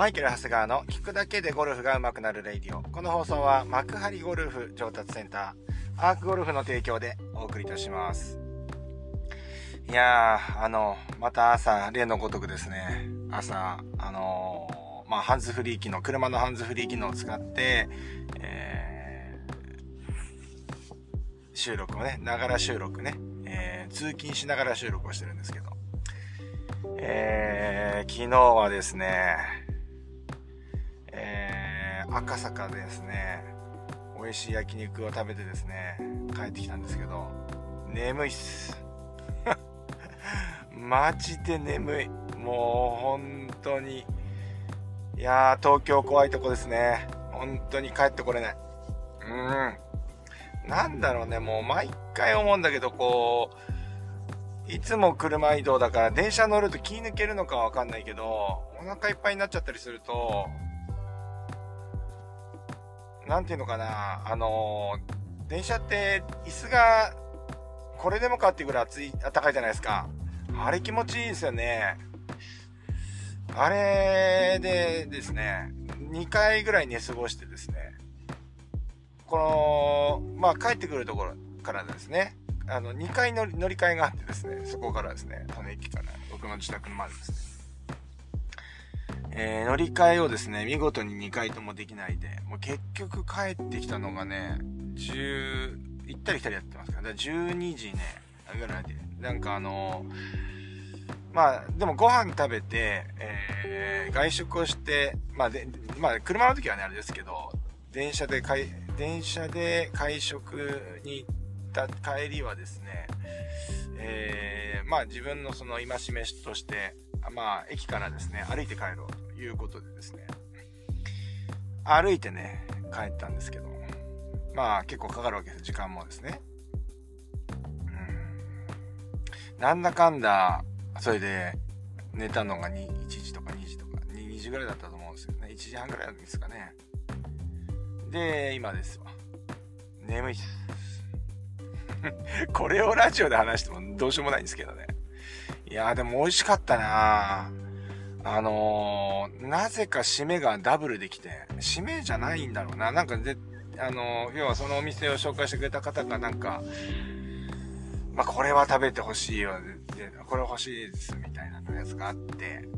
マイケル・ハスガーの聞くだけでゴルフが上手くなるレイディオ。この放送は幕張ゴルフ上達センター、アークゴルフの提供でお送りいたします。いやー、あの、また朝、例のごとくですね、朝、あのー、まあ、ハンズフリー機能、車のハンズフリー機能を使って、えー、収録をね、ながら収録ね、えー、通勤しながら収録をしてるんですけど、えー、昨日はですね、赤坂でですね、美味しい焼肉を食べてですね、帰ってきたんですけど、眠いっす。マジで眠い。もう本当に。いやー、東京怖いとこですね。本当に帰ってこれない。うん。なんだろうね、もう毎回思うんだけど、こう、いつも車移動だから電車乗ると気抜けるのかわかんないけど、お腹いっぱいになっちゃったりすると、なんていうのかな、あのー、電車って椅子がこれでもかっていうぐらい暑い、暖かいじゃないですか。あれ気持ちいいですよね。あれでですね、2回ぐらい寝過ごしてですね、この、まあ帰ってくるところからですね、あの、2回乗り乗り換えがあってですね、そこからですね、その駅から僕の自宅までですね、えー、乗り換えをですね、見事に2回ともできないで、もう結局帰ってきたのがね、10、行ったり来たりやってますから、だから12時ね、ぐらいで、なんかあのー、まあ、でもご飯食べて、えー、外食をして、まあで、まあ、車の時はね、あれですけど、電車で会、電車で会食に行った帰りはですね、えー、まあ自分のその戒めしとして、まあ、駅からですね、歩いて帰ろういうことでですね、歩いてね、帰ったんですけど、まあ結構かかるわけです、時間もですね。うん。なんだかんだ、それで寝たのが1時とか2時とか、2, 2時ぐらいだったと思うんですよね。1時半ぐらいですかね。で、今ですわ。眠いっす。これをラジオで話してもどうしようもないんですけどね。いやでも美味しかったなあのー、なぜか締めがダブルできて、締めじゃないんだろうな。なんかで、あのー、要はそのお店を紹介してくれた方がなんか、まあ、これは食べてほしいよ。で、これ欲しいです、みたいなやつがあって、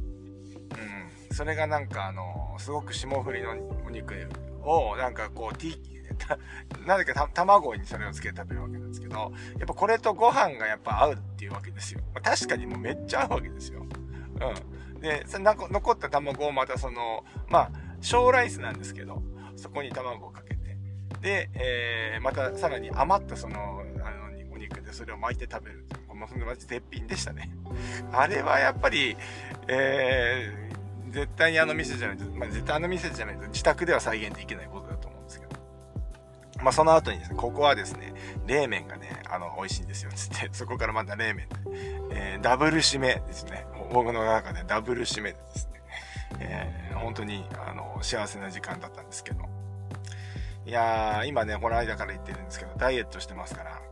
うん。それがなんかあのー、すごく霜降りのお肉を、なんかこう、ティー、なぜか卵にそれをつけて食べるわけなんですけど、やっぱこれとご飯がやっぱ合うっていうわけですよ。まあ、確かにもうめっちゃ合うわけですよ。うん。で、残った卵をまたその、まあ、小ライスなんですけど、そこに卵をかけて、で、えー、またさらに余ったその、あの、お肉でそれを巻いて食べるっていう。もうマジ絶品でしたね。あれはやっぱり、えー、絶対にあの店じゃないと、まあ、絶対あの店じゃないと自宅では再現できないことだと思うんですけどまあ、その後にですね、ここはですね、冷麺がね、あの、美味しいんですよ、つって、そこからまた冷麺で、えー、ダブル締めですね。僕の中でダブル締めでですね、えー、本当に、あの、幸せな時間だったんですけど。いやー、今ね、この間から言ってるんですけど、ダイエットしてますから、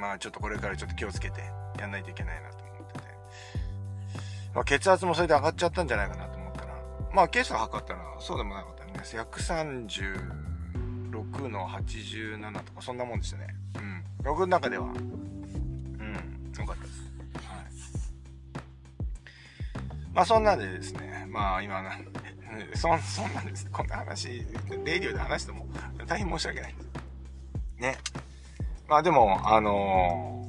まあ、ちょっとこれからちょっと気をつけてやんないといけないなと思ってて。まあ、血圧もそれで上がっちゃったんじゃないかなと思ったら、まあ、ケース測ったら、そうでもなかったね。136の87とかそんなもんでしたね。うん。僕の中では、うん、よかったです。まあそんなんでですね、まあ今な、そ、そんなんです。こんな話、レイディオで話しても大変申し訳ないです。ね。まあでも、あの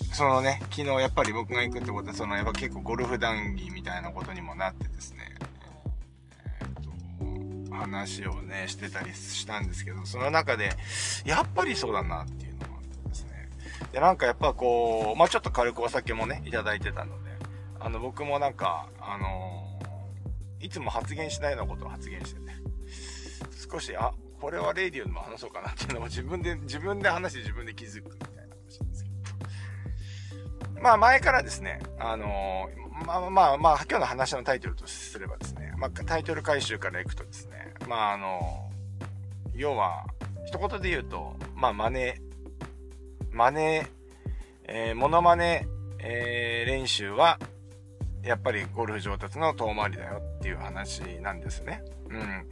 ー、そのね、昨日やっぱり僕が行くってことは、そのやっぱ結構ゴルフ談義みたいなことにもなってですね、えー、と話をね、してたりしたんですけど、その中で、やっぱりそうだなっていうのもあってですね。で、なんかやっぱこう、まあちょっと軽くお酒もね、いただいてたので、あの、僕もなんか、あのー、いつも発言しないようなことを発言してね、少し、あ、これはレイディオでも話そうかなっていうのを自分で、自分で話して自分で気づくみたいな話なんですけど。まあ前からですね、あのー、まあまあまあ、今日の話のタイトルとすればですね、まあタイトル回収からいくとですね、まああの、要は、一言で言うと、まあ真似、真似、えー、モノマネ、えー、練習は、やっぱりゴルフ上達の遠回りだよっていう話なんですね。うん。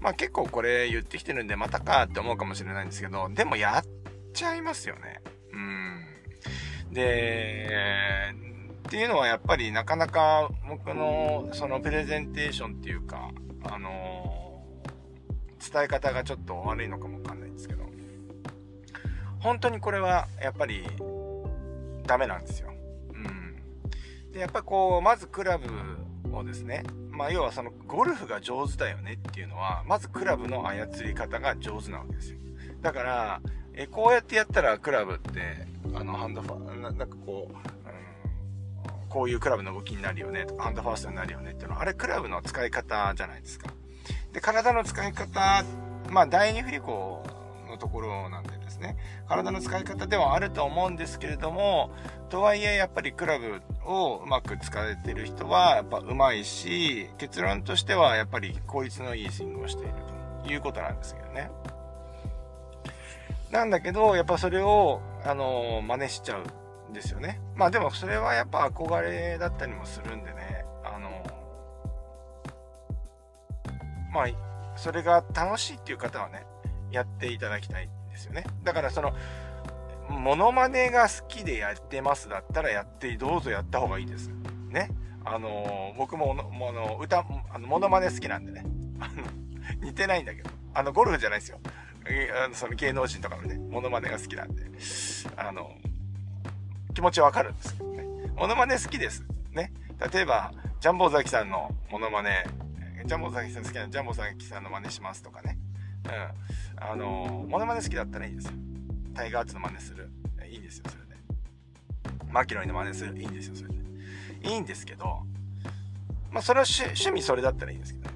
まあ結構これ言ってきてるんでまたかって思うかもしれないんですけど、でもやっちゃいますよね。うん。で、っていうのはやっぱりなかなか僕のそのプレゼンテーションっていうか、あの、伝え方がちょっと悪いのかもわかんないんですけど、本当にこれはやっぱりダメなんですよ。で、やっぱこう、まずクラブをですね、まあ要はそのゴルフが上手だよねっていうのは、まずクラブの操り方が上手なわけですよ。だから、えこうやってやったらクラブって、あの、ハンドファなんかこう、うん、こういうクラブの動きになるよねとか、ハンドファーストになるよねっていうのは、あれクラブの使い方じゃないですか。で、体の使い方、まあ第二振り子のところなんでですね、体の使い方ではあると思うんですけれども、とはいえやっぱりクラブをうまく使えてる人はやっぱ上手いし、結論としてはやっぱり効率のいいスイングをしているということなんですけどね。なんだけど、やっぱそれを、あの、真似しちゃうんですよね。まあでもそれはやっぱ憧れだったりもするんでね、あの、まあ、それが楽しいっていう方はね、やっていただきたいですよね。だからその、モノマネが好きでやってますだったらやって、どうぞやった方がいいです。ね。あの僕も、あの、歌、あの、モノマネ好きなんでね。あの、似てないんだけど。あの、ゴルフじゃないですよ。あのその芸能人とかのね、モノマネが好きなんで、あの、気持ちわかるんですけどね。モノマネ好きです。ね。例えば、ジャンボザキさんのモノマネ、ジャンボザキさん好きなジャンボザキさんの真似しますとかね。うん。あの、モノマネ好きだったらいいですよ。タイガー・アツの真似する。いいんですよ、それで。マキロイの真似する。いいんですよ、それで。いいんですけど、まあ、それは趣味それだったらいいんですけど、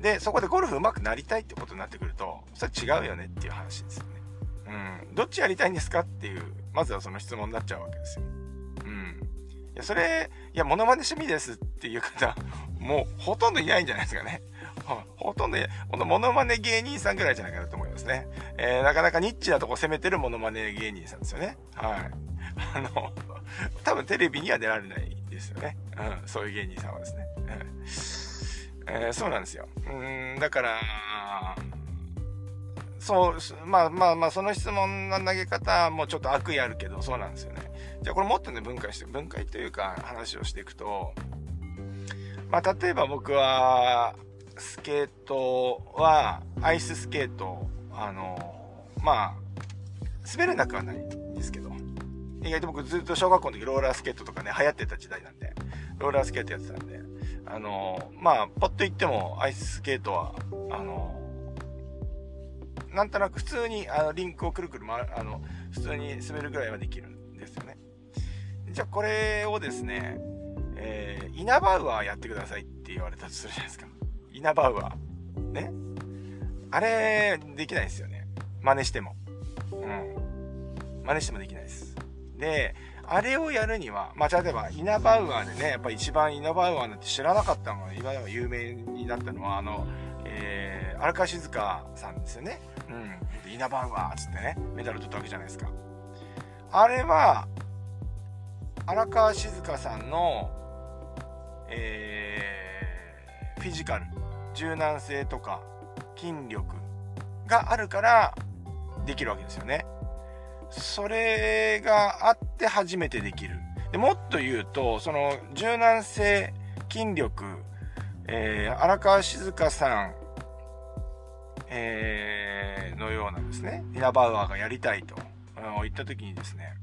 で、そこでゴルフ上手くなりたいってことになってくると、それは違うよねっていう話ですよね。うん。どっちやりたいんですかっていう、まずはその質問になっちゃうわけですよ。うん。いや、それ、いや、モノマネ趣味ですっていう方、もうほとんどいないんじゃないですかね。ほとんど、このモノマネ芸人さんぐらいじゃないかなと思いますね。えー、なかなかニッチなとこ攻めてるモノマネ芸人さんですよね。はい。あの、多分テレビには出られないですよね。うん、そういう芸人さんはですね。うんえー、そうなんですよ。うん、だから、そう、まあまあまあ、その質問の投げ方もちょっと悪意あるけど、そうなんですよね。じゃあこれもっとね、分解して、分解というか話をしていくと、まあ例えば僕は、スケートは、アイススケート、あの、まあ、滑れなくはないんですけど、意外と僕ずっと小学校の時ローラースケートとかね、流行ってた時代なんで、ローラースケートやってたんで、あの、まあ、パッと言っても、アイススケートは、あの、なんとなく普通にあのリンクをくるくる回る、あの、普通に滑るぐらいはできるんですよね。じゃあこれをですね、えー、イナバウアーやってくださいって言われたとするじゃないですか。イナバウアー。ね。あれ、できないですよね。真似しても。うん。真似してもできないです。で、あれをやるには、まあ、例えば、イナバウアーでね、やっぱ一番イナバウアーなんて知らなかったのが、今でも有名になったのは、あの、えー、荒川静香さんですよね。うん。イナバウアーっつってね、メダル取ったわけじゃないですか。あれは、荒川静香さんの、えー、フィジカル、柔軟性とか、筋力があるから、できるわけですよね。それがあって初めてできる。でもっと言うと、その柔軟性、筋力、えー、荒川静香さん、えー、のようなですね、イナバウアーがやりたいと言った時にですね、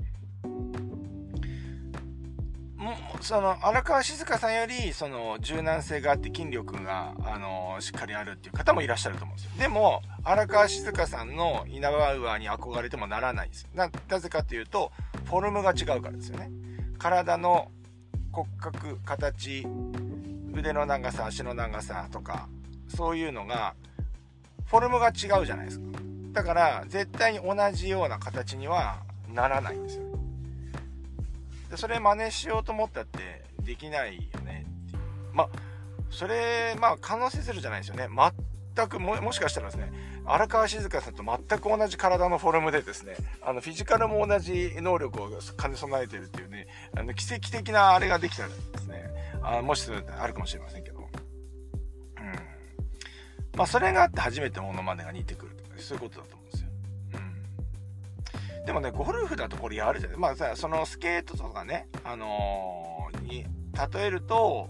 その荒川静香さんよりその柔軟性があって筋力があのしっかりあるっていう方もいらっしゃると思うんですよ。でも荒川静香さんのイナバウアーに憧れてもならないんです。ななぜかというとフォルムが違うからですよね。体の骨格形腕の長さ足の長さとかそういうのがフォルムが違うじゃないですか。だから絶対に同じような形にはならないんですよ。でそれ真似しようと思ったってできないよねっていうまあそれまあ可能性ゼロじゃないですよね全くもしかしたらですね荒川静香さんと全く同じ体のフォルムでですねあのフィジカルも同じ能力を兼ね備えてるっていうねあの奇跡的なあれができたらですねあもしそれあるかもしれませんけど。うん。まあ、それがあって初めてモノマネが似てくるとか、そういうことだと思うんですよ。でもね、ゴルフだとこれやるじゃない。まあさ、そのスケートとかね、あのー、に例えると、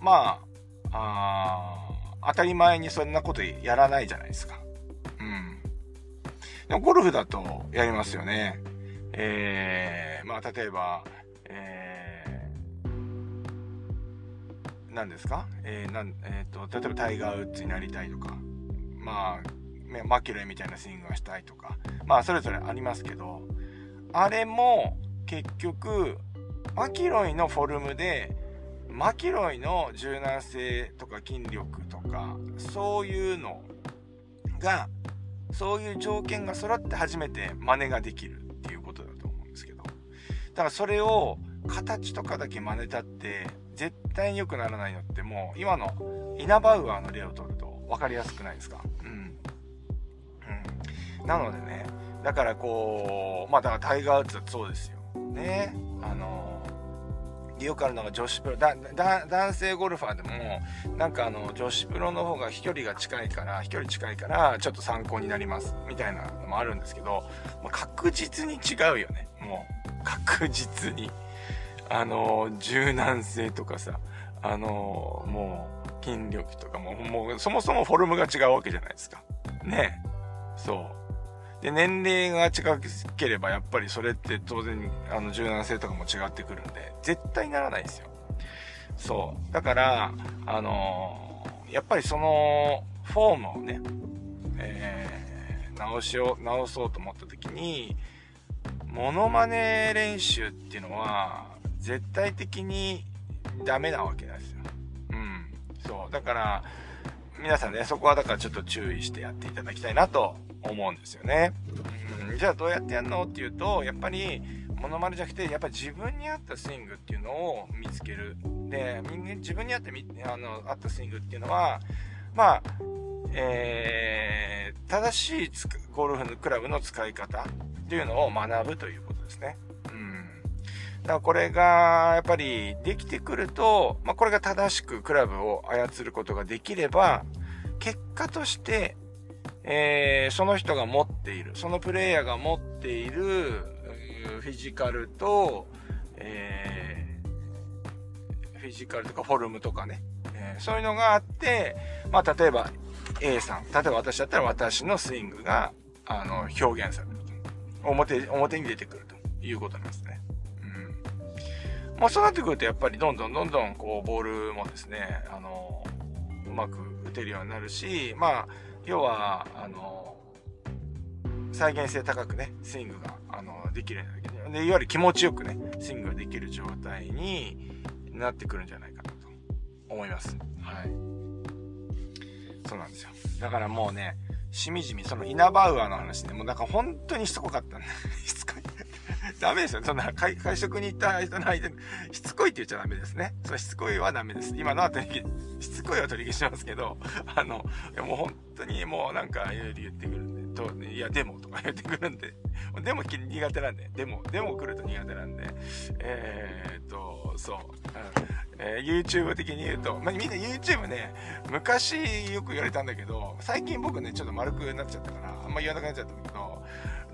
まあ、あ当たり前にそんなことやらないじゃないですか。うん。でもゴルフだとやりますよね。えー、まあ例えば、えー、何ですか？えー、なん、えー、と、例えばタイガー・ウッズになりたいとか、まあ、マキロイみたいなスイングがしたいとか、まあそれぞれありますけど、あれも結局、マキロイのフォルムで、マキロイの柔軟性とか筋力とか、そういうのが、そういう条件が揃って初めて真似ができるっていうことだと思うんですけど。だからそれを形とかだけ真似たって絶対に良くならないのってもう今のイナバウアーの例を取ると分かりやすくないですか？うん。なのでね、だからこう、まあだからタイガー・ウッズだそうですよ。ね。あのよくあるのが女子プロ男性ゴルファーでもなんかあの女子プロの方が飛距離が近いから飛距離近いからちょっと参考になりますみたいなのもあるんですけど、まあ、確実に違うよね。もう確実に。あの柔軟性とかさあのもう筋力とかももうそもそもフォルムが違うわけじゃないですか。ね。そう。で、年齢が近ければやっぱりそれって当然、あの、柔軟性とかも違ってくるんで、絶対ならないですよ。そう。だから、あのー、やっぱりその、フォームをね、えー、直しを、直そうと思った時に、モノマネ練習っていうのは、絶対的にダメなわけなんですよ。うん。そう。だから、皆さんね、そこはだからちょっと注意してやっていただきたいなと思うんですよね。うん、じゃあどうやってやるの？っていうと、やっぱり、モノマネじゃなくて、やっぱ自分に合ったスイングっていうのを見つける。で、自分に合ったあの合ったスイングっていうのは、まあ、えー、正しいゴルフのクラブの使い方っていうのを学ぶということですね。だからこれが、やっぱりできてくると、まあ、これが正しくクラブを操ることができれば、結果として、えー、その人が持っている、そのプレイヤーが持っているフィジカルと、えー、フィジカルとかフォルムとかね、えー、そういうのがあって、まあ、例えば A さん、例えば私だったら私のスイングが、あの、表現されると。表、表に出てくるということなんですね。うん。まあ、そうなってくると、やっぱりどんどんどんどん、こう、ボールもですね、あの、うまく打てるようになるし、まあ、要は、あの、再現性高くね、スイングが、あの、できるようになる。で、いわゆる気持ちよくね、スイングができる状態になってくるんじゃないかなと思います。はい。そうなんですよ。だからもうね、しみじみ、そのイナバウアーの話ね、もうなんか本当にしつこかったんで。しつこい。ダメですよ。そんな会会食に行った人の相手しつこいって言っちゃダメですね。そのしつこいはダメです。今のは取り消しつこいは取り消しますけど、あの、もう本当にもうなんかいろいろ言ってくるんで、と、いや、でもとか言ってくるんで、でも苦手なんで、でも、でも来ると苦手なんで、えー、っと、そう、うんえー、YouTube 的に言うと、まあ、みんな YouTube ね、昔よく言われたんだけど、最近僕ね、ちょっと丸くなっちゃったから、あんま言わなくなっちゃったんだけど、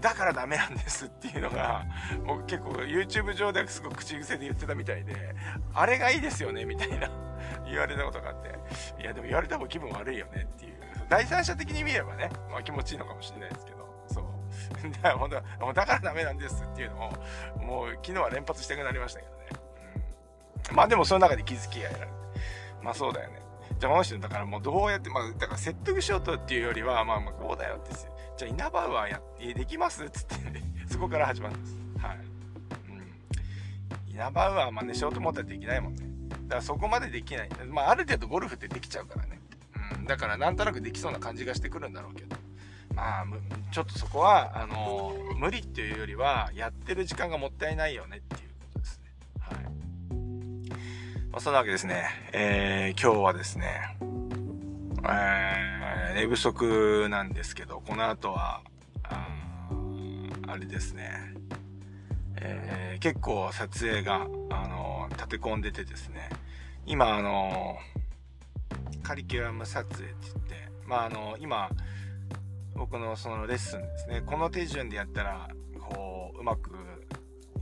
だからダメなんですっていうのが、僕結構 YouTube 上ですごく口癖で言ってたみたいで、あれがいいですよねみたいな言われたことがあって、いやでも言われた方が気分悪いよねっていう。第三者的に見ればね、まあ気持ちいいのかもしれないですけど、そう。だから本当、だからダメなんですっていうのを、もう昨日は連発したくなりましたけどね。うん、まあでもその中で気づきが得られて。まあそうだよね。じゃあこの人だからもうどうやって、まあだから説得しようとっていうよりは、まあまあこうだよってじゃあイナバウアーやできます？っつって、ね、そこから始まるんです。はい。うん。イナバウアー真似しようと思ったらできないもんね。だからそこまでできない。まあある程度ゴルフってできちゃうからね。うん。だからなんとなくできそうな感じがしてくるんだろうけど。まあ、ちょっとそこは、あのー、無理っていうよりは、やってる時間がもったいないよねっていうことですね。はい。まあ、そんなわけですね。えー、今日はですね、えー、寝不足なんですけど、この後は、ああれですね、えー、結構撮影が、あの、立て込んでてですね、今、あの、カリキュラム撮影って言って、まあ、あの、今、僕のそのレッスンですね、この手順でやったら、こう、うまく、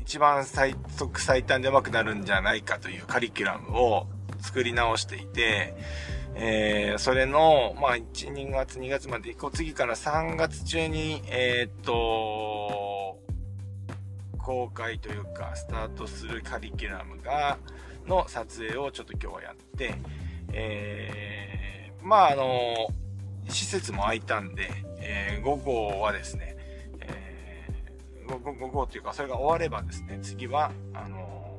一番最速最短でうまくなるんじゃないかというカリキュラムを作り直していて、えー、それの、まあ、1、2月、2月まで、こう次から3月中に、えー、っと、公開というか、スタートするカリキュラムが、の撮影をちょっと今日はやって、えー、まあ、あの、施設も開いたんで、え、午後はですね、え、午後、午後というか、それが終わればですね、次は、あの、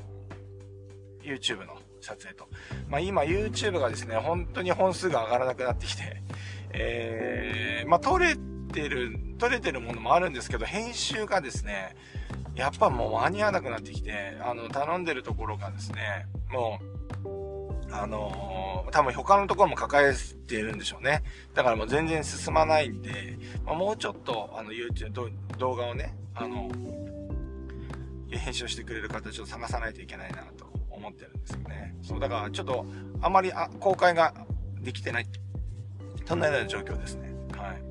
YouTube の撮影と。まあ、今 YouTube がですね、本当に本数が上がらなくなってきて、えー、まあ、撮れてる、撮れてるものもあるんですけど、編集がですね、やっぱもう間に合わなくなってきて、あの、頼んでるところがですね、もう、あのー、多分他のところも抱えているんでしょうね。だからもう全然進まないんで、まあ、もうちょっと、あの、YouTube、動画をね、あの、編集してくれる形を探さないといけないなと思ってるんですよね。そう、だからちょっと、あまりあ公開ができてない。そんなような状況ですね。はい。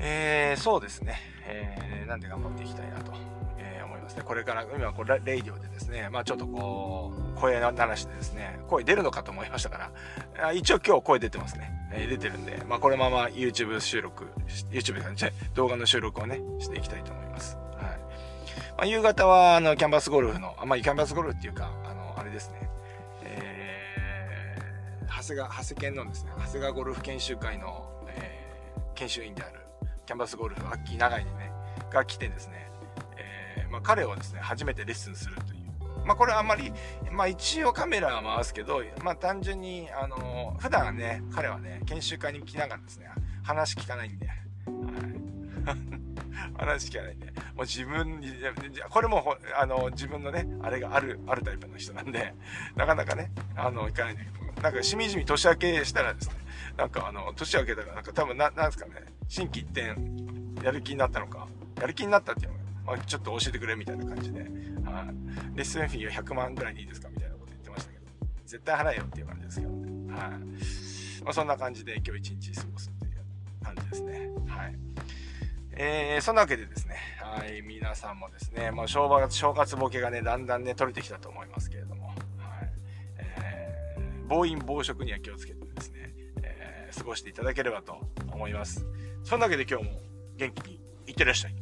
えー、そうですね。えー、なんで頑張っていきたいなと、えー、思いますね。これから、今、これ、レイディオでですね、まあちょっとこう、声鳴らしてですね、声出るのかと思いましたから、一応今日声出てますね。えー、出てるんで、まあこのまま YouTube 収録、YouTube じゃ動画の収録をね、していきたいと思います。まあ、夕方は、あの、キャンバスゴルフの、あ、まあキャンバスゴルフっていうか、あの、あれですね、えー、長谷川、長谷県のですね、長谷川ゴルフ研修会の、えー、研修員である、キャンバスゴルフ、アッキー長井にね、が来てですね、えー、まあ、彼をですね、初めてレッスンするという。まあ、これはあんまり、まあ、一応カメラは回すけど、まあ、単純に、あの、普段ね、彼はね、研修会に来ながらですね、話聞かないんで、はい。話聞かないんで、もう自分に、これも、あの、自分のね、あれがある、あるタイプの人なんで、なかなかね、あの、行かないんだけど、なんか、しみじみ年明けしたらですね、なんかあの、年明けたらなんか多分な、なんですかね、心機一転、やる気になったのか、やる気になったっていうのが、まあ、ちょっと教えてくれみたいな感じで、はい、レッスンフィーは100万ぐらいでいいですかみたいなこと言ってましたけど、絶対払えよっていう感じですけどね。はい。まあ、そんな感じで今日一日過ごすっていう感じですね。はい。えー、そんなわけでですね、はい、皆さんもですね、まあ、正月、正月ボケがね、だんだんね、取れてきたと思いますけれども、はい。えー、暴飲暴食には気をつけてですね、えー、過ごしていただければと思います。そんなわけで今日も元気にいってらっしゃい。